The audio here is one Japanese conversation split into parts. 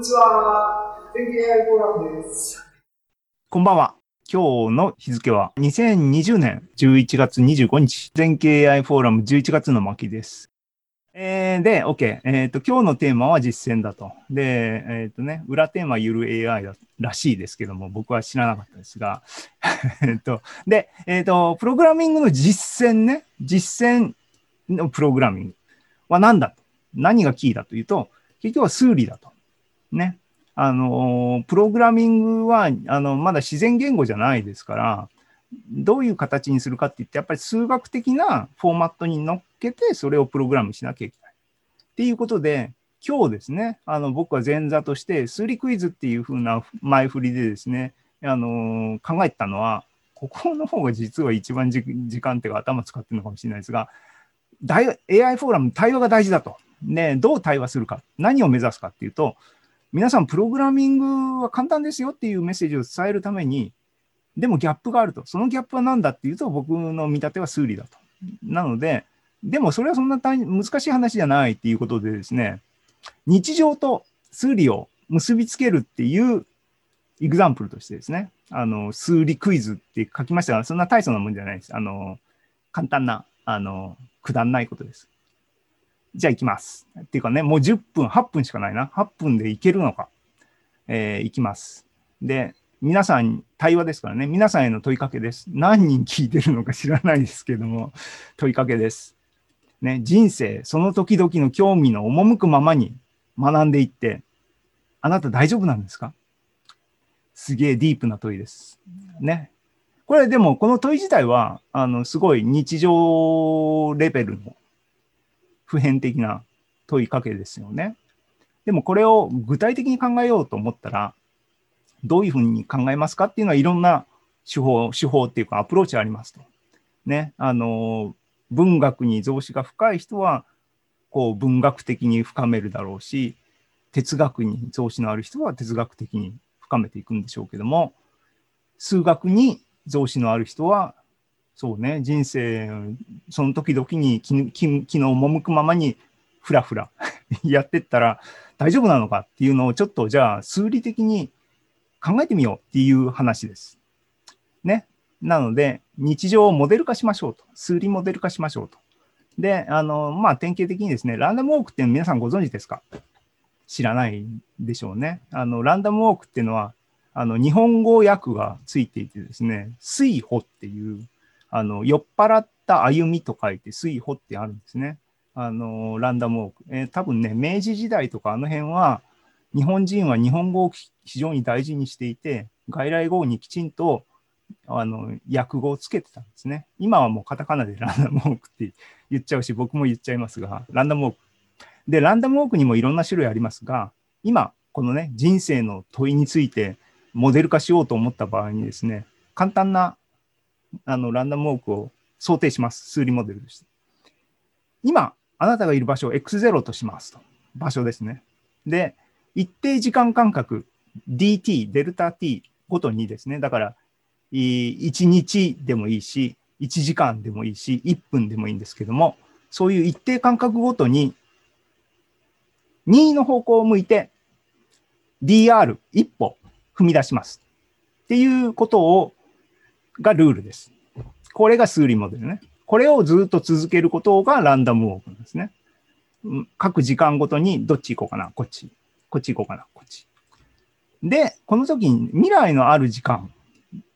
にちは。天気 AI フォーラムです。こんばんは。今日の日付は2020年11月25日、全経 AI フォーラム11月の巻です。えー、で、OK。えっ、と、今日のテーマは実践だと。で、えっ、とね、裏テーマゆる AI だらしいですけども、僕は知らなかったですが、えっと、で、えっ、と、プログラミングの実践ね、実践のプログラミングは何だと？何がキーだというと、結局は数理だと。ね。あの、プログラミングは、あの、まだ自然言語じゃないですから、どういう形にするかって言って、やっぱり数学的なフォーマットに乗っけて、それをプログラムしなきゃいけない。っていうことで、今日ですね、あの、僕は前座として、数理クイズっていう風な前振りでですね、あの、考えてたのは、ここの方が実は一番時間っていうか頭使ってるのかもしれないですが、AI フォーラム、対話が大事だと。で、どう対話するか、何を目指すかっていうと、皆さん、プログラミングは簡単ですよっていうメッセージを伝えるために、でもギャップがあると。そのギャップは何だっていうと、僕の見立ては数理だと。なので、でもそれはそんな難しい話じゃないっていうことでですね、日常と数理を結びつけるっていうエグザンプルとしてですね、あの、数理クイズって書きましたが、そんな大層なもんじゃないです。あの、簡単な、あの、くだんないことです。じゃあ行きます。っていうかね、もう10分、8分しかないな。8分でいけるのか。えー、行きます。で、皆さん、対話ですからね、皆さんへの問いかけです。何人聞いてるのか知らないですけども、問いかけです。ね、人生、その時々の興味の赴くままに学んでいって、あなた大丈夫なんですか？すげえディープな問いです。ね。これでも、この問い自体は、あの、すごい日常レベルの普遍的な問いかけですよね。でもこれを具体的に考えようと思ったら、どういうふうに考えますかっていうのはいろんな手法、手法っていうかアプローチありますと。ね。あの、文学に増資が深い人は、こう文学的に深めるだろうし、哲学に増資のある人は哲学的に深めていくんでしょうけども、数学に増資のある人は、そうね、人生、その時々に気気気の赴くままにふらふら やってったら大丈夫なのかっていうのをちょっとじゃあ数理的に考えてみようっていう話です。ね。なので、日常をモデル化しましょうと。数理モデル化しましょうと。で、あの、まあ、典型的にですね、ランダムウォークって皆さんご存知ですか？知らないでしょうね。あの、ランダムウォークっていうのは、あの、日本語訳がついていてですね、水歩っていう、あの、酔っ払った歩みと書いて水歩ってあるんですね。あの、ランダムウォーク。えー、多分ね、明治時代とかあの辺は、日本人は日本語を非常に大事にしていて、外来語にきちんとあの訳語をつけてたんですね。今はもうカタカナでランダムウォークって言っちゃうし、僕も言っちゃいますが、ランダムウォーク。で、ランダムウォークにもいろんな種類ありますが、今、このね、人生の問いについてモデル化しようと思った場合にですね、簡単なあのランダムウォークを想定します。数理モデルとして。今、あなたがいる場所を X0 としますと。場所ですね。で、一定時間間隔、dt、デルタ t ごとにですね、だから、1日でもいいし、1時間でもいいし、1分でもいいんですけども、そういう一定間隔ごとに、2の方向を向いて、dr 一歩踏み出します。っていうことを、がルールです。これが数理モデルね。これをずっと続けることがランダムウォークなんですね。各時間ごとにどっち行こうかな、こっち。こっち行こうかな、こっち。で、この時に未来のある時間、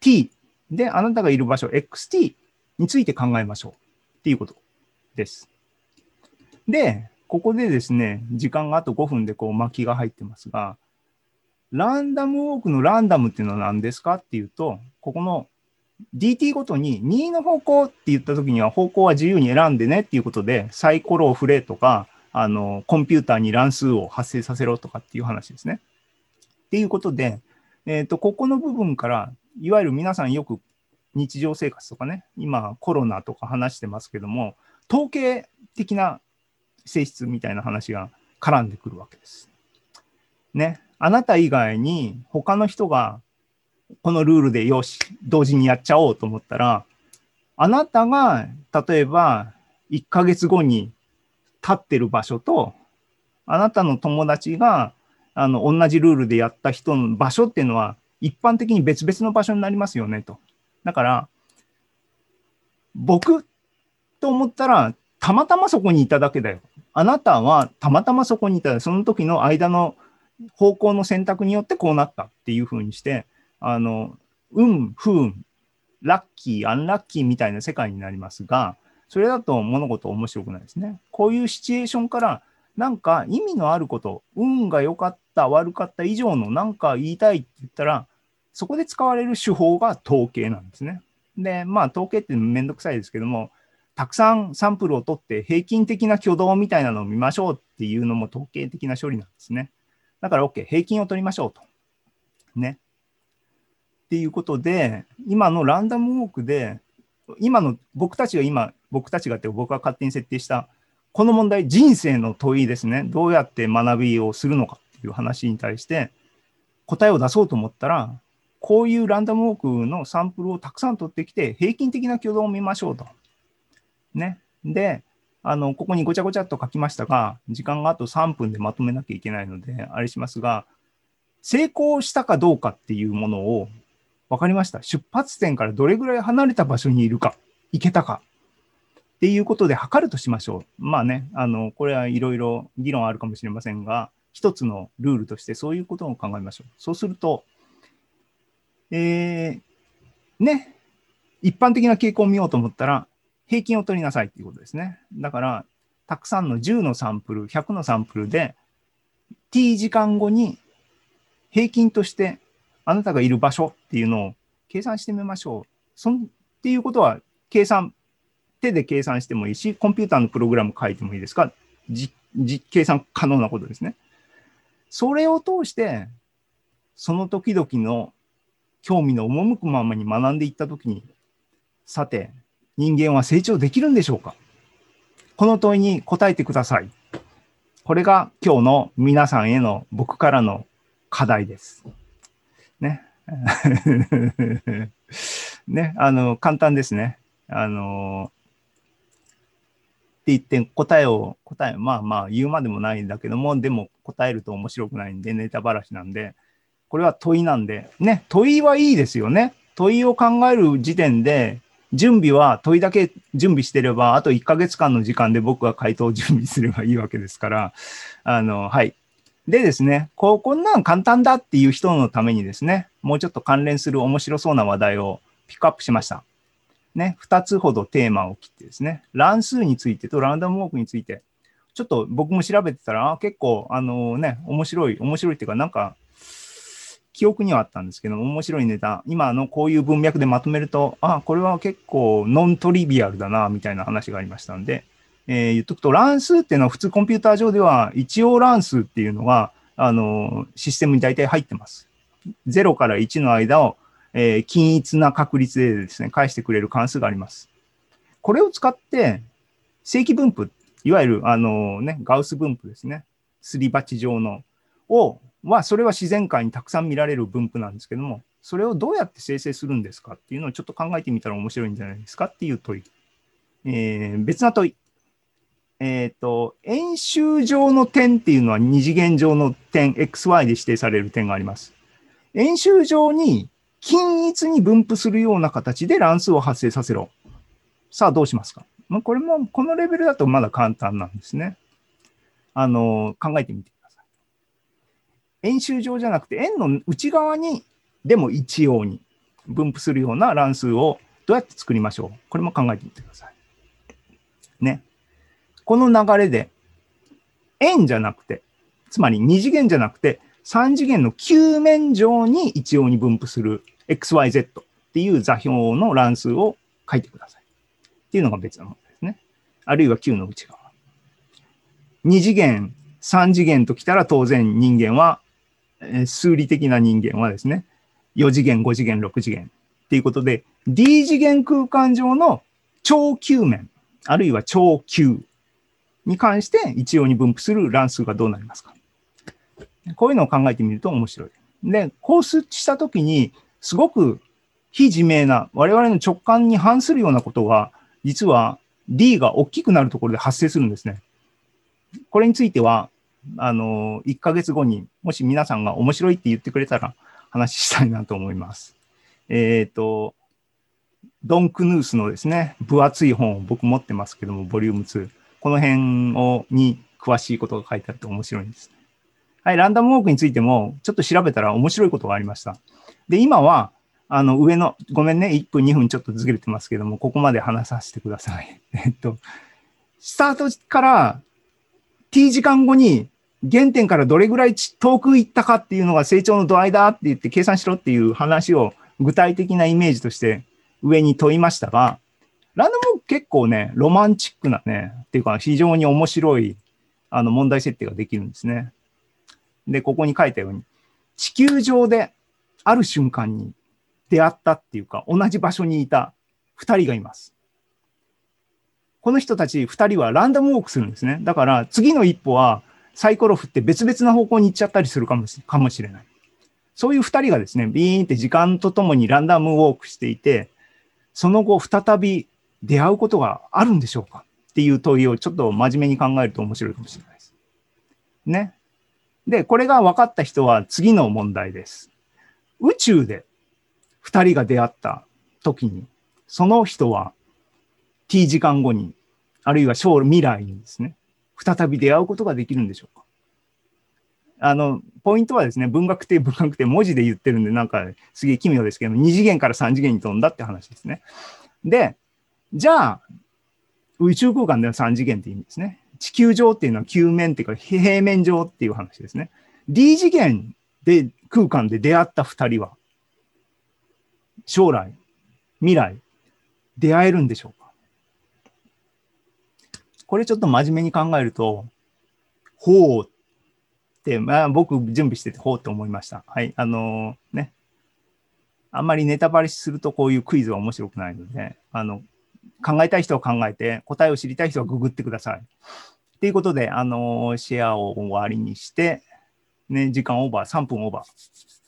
t であなたがいる場所、xt について考えましょうっていうことです。で、ここでですね、時間があと5分でこう巻きが入ってますが、ランダムウォークのランダムっていうのは何ですかっていうと、ここの dt ごとに2の方向って言った時には方向は自由に選んでねっていうことでサイコロを振れとか、あの、コンピューターに乱数を発生させろとかっていう話ですね。っていうことで、えっ、ー、と、ここの部分から、いわゆる皆さんよく日常生活とかね、今コロナとか話してますけども、統計的な性質みたいな話が絡んでくるわけです。ね。あなた以外に他の人がこのルールでよし、同時にやっちゃおうと思ったら、あなたが例えば1ヶ月後に立ってる場所と、あなたの友達があの、同じルールでやった人の場所っていうのは、一般的に別々の場所になりますよね、と。だから、僕と思ったら、たまたまそこにいただけだよ。あなたはたまたまそこにいた、その時の間の方向の選択によってこうなったっていうふうにして、あの、運、不運、ラッキー、アンラッキーみたいな世界になりますが、それだと物事面白くないですね。こういうシチュエーションから、なんか意味のあること、運が良かった、悪かった以上のなんか言いたいって言ったら、そこで使われる手法が統計なんですね。で、まあ統計ってめんどくさいですけども、たくさんサンプルを取って平均的な挙動みたいなのを見ましょうっていうのも統計的な処理なんですね。だから OK、平均を取りましょうと。ね。っていうことで、今のランダムウォークで、今の僕たちが今、僕たちがって僕が勝手に設定した、この問題、人生の問いですね。どうやって学びをするのかっていう話に対して、答えを出そうと思ったら、こういうランダムウォークのサンプルをたくさん取ってきて、平均的な挙動を見ましょうと。ね。で、あの、ここにごちゃごちゃっと書きましたが、時間があと3分でまとめなきゃいけないので、あれしますが、成功したかどうかっていうものを、わかりました。出発点からどれぐらい離れた場所にいるか、行けたか。っていうことで測るとしましょう。まあね、あの、これはいろいろ議論あるかもしれませんが、一つのルールとしてそういうことを考えましょう。そうすると、えー、ね、一般的な傾向を見ようと思ったら、平均を取りなさいっていうことですね。だから、たくさんの10のサンプル、100のサンプルで、t 時間後に平均としてあなたがいる場所っていうのを計算してみましょう。そんっていうことは、計算、手で計算してもいいし、コンピューターのプログラム書いてもいいですか？じじ計算可能なことですね。それを通して、その時々の興味の赴くままに学んでいったときに、さて、人間は成長できるんでしょうか？この問いに答えてください。これが今日の皆さんへの僕からの課題です。ね。ね、あの、簡単ですね。あの、って言って答えを、答え、まあまあ言うまでもないんだけども、でも答えると面白くないんで、ネタばらしなんで、これは問いなんで、ね、問いはいいですよね。問いを考える時点で、準備は問いだけ準備してれば、あと1ヶ月間の時間で僕が回答を準備すればいいわけですから、あの、はい。でですね、こう、こんなん簡単だっていう人のためにですね、もうちょっと関連する面白そうな話題をピックアップしました。ね、2つほどテーマを切ってですね、乱数についてとランダムウォークについて、ちょっと僕も調べてたら、結構、あのね、面白い、面白いっていうか、なんか、記憶にはあったんですけど、面白いネタ、今のこういう文脈でまとめると、あ、これは結構ノントリビアルだな、みたいな話がありましたんで、えー言っとくと、乱数っていうのは普通コンピューター上では一応乱数っていうのが、あの、システムに大体入ってます。0から1の間を、えー均一な確率でですね、返してくれる関数があります。これを使って、正規分布、いわゆる、あのね、ガウス分布ですね。すり鉢状の、を、は、それは自然界にたくさん見られる分布なんですけども、それをどうやって生成するんですかっていうのをちょっと考えてみたら面白いんじゃないですかっていう問い。えー別な問い。えっ、と、円周上の点っていうのは二次元上の点、XY で指定される点があります。円周上に均一に分布するような形で乱数を発生させろ。さあ、どうしますか？まこれも、このレベルだとまだ簡単なんですね。あの、考えてみてください。円周上じゃなくて、円の内側に、でも一様に分布するような乱数をどうやって作りましょう？これも考えてみてください。ね。この流れで、円じゃなくて、つまり二次元じゃなくて、三次元の球面上に一様に分布する XYZ っていう座標の乱数を書いてください。っていうのが別なものですね。あるいは球の内側。二次元、三次元ときたら当然人間は、え数理的な人間はですね、4次元、5次元、6次元っていうことで、D 次元空間上の超球面、あるいは超球に関して一様に分布する乱数がどうなりますかこういうのを考えてみると面白い。で、こうしたときに、すごく非自明な、我々の直感に反するようなことが、実は D が大きくなるところで発生するんですね。これについては、あの、1ヶ月後にもし皆さんが面白いって言ってくれたら話したいなと思います。えっ、と、ドン・クヌースのですね、分厚い本を僕持ってますけども、ボリューム2。この辺をに詳しいことが書いてあって面白いんです。はい、ランダムウォークについてもちょっと調べたら面白いことがありました。で、今は、あの、上の、ごめんね、1分、2分ちょっとずれてますけども、ここまで話させてください。えっと、スタートから t 時間後に原点からどれぐらい遠く行ったかっていうのが成長の度合いだって言って計算しろっていう話を具体的なイメージとして上に問いましたが、ランダム結構ね、ロマンチックなね、っていうか非常に面白いあの問題設定ができるんですね。で、ここに書いたように、地球上である瞬間に出会ったっていうか、同じ場所にいた2人がいます。この人たち2人はランダムウォークするんですね。だから次の一歩はサイコロ振って別々な方向に行っちゃったりするかもしかもしれない。そういう2人がですね、ビーンって時間とともにランダムウォークしていて、その後再び出会うことがあるんでしょうか？っていう問いをちょっと真面目に考えると面白いかもしれないです。ね。で、これが分かった人は次の問題です。宇宙で2人が出会った時に、その人は t 時間後に、あるいは将未来にですね、再び出会うことができるんでしょうか？あの、ポイントはですね、文学的文学的文字で言ってるんで、なんかすげえ奇妙ですけど、2次元から3次元に飛んだって話ですね。で、じゃあ、宇宙空間では3次元って意味ですね。地球上っていうのは球面っていうか平面上っていう話ですね。D 次元で空間で出会った2人は、将来、未来、出会えるんでしょうか？これちょっと真面目に考えると、ほうって、まあ、僕準備しててほうって思いました。はい。あのーね。あんまりネタバレするとこういうクイズは面白くないので、あの、考えたい人は考えて、答えを知りたい人はググってください。ということで、あのシェアを終わりにして、ね、時間オーバー、3分オーバー。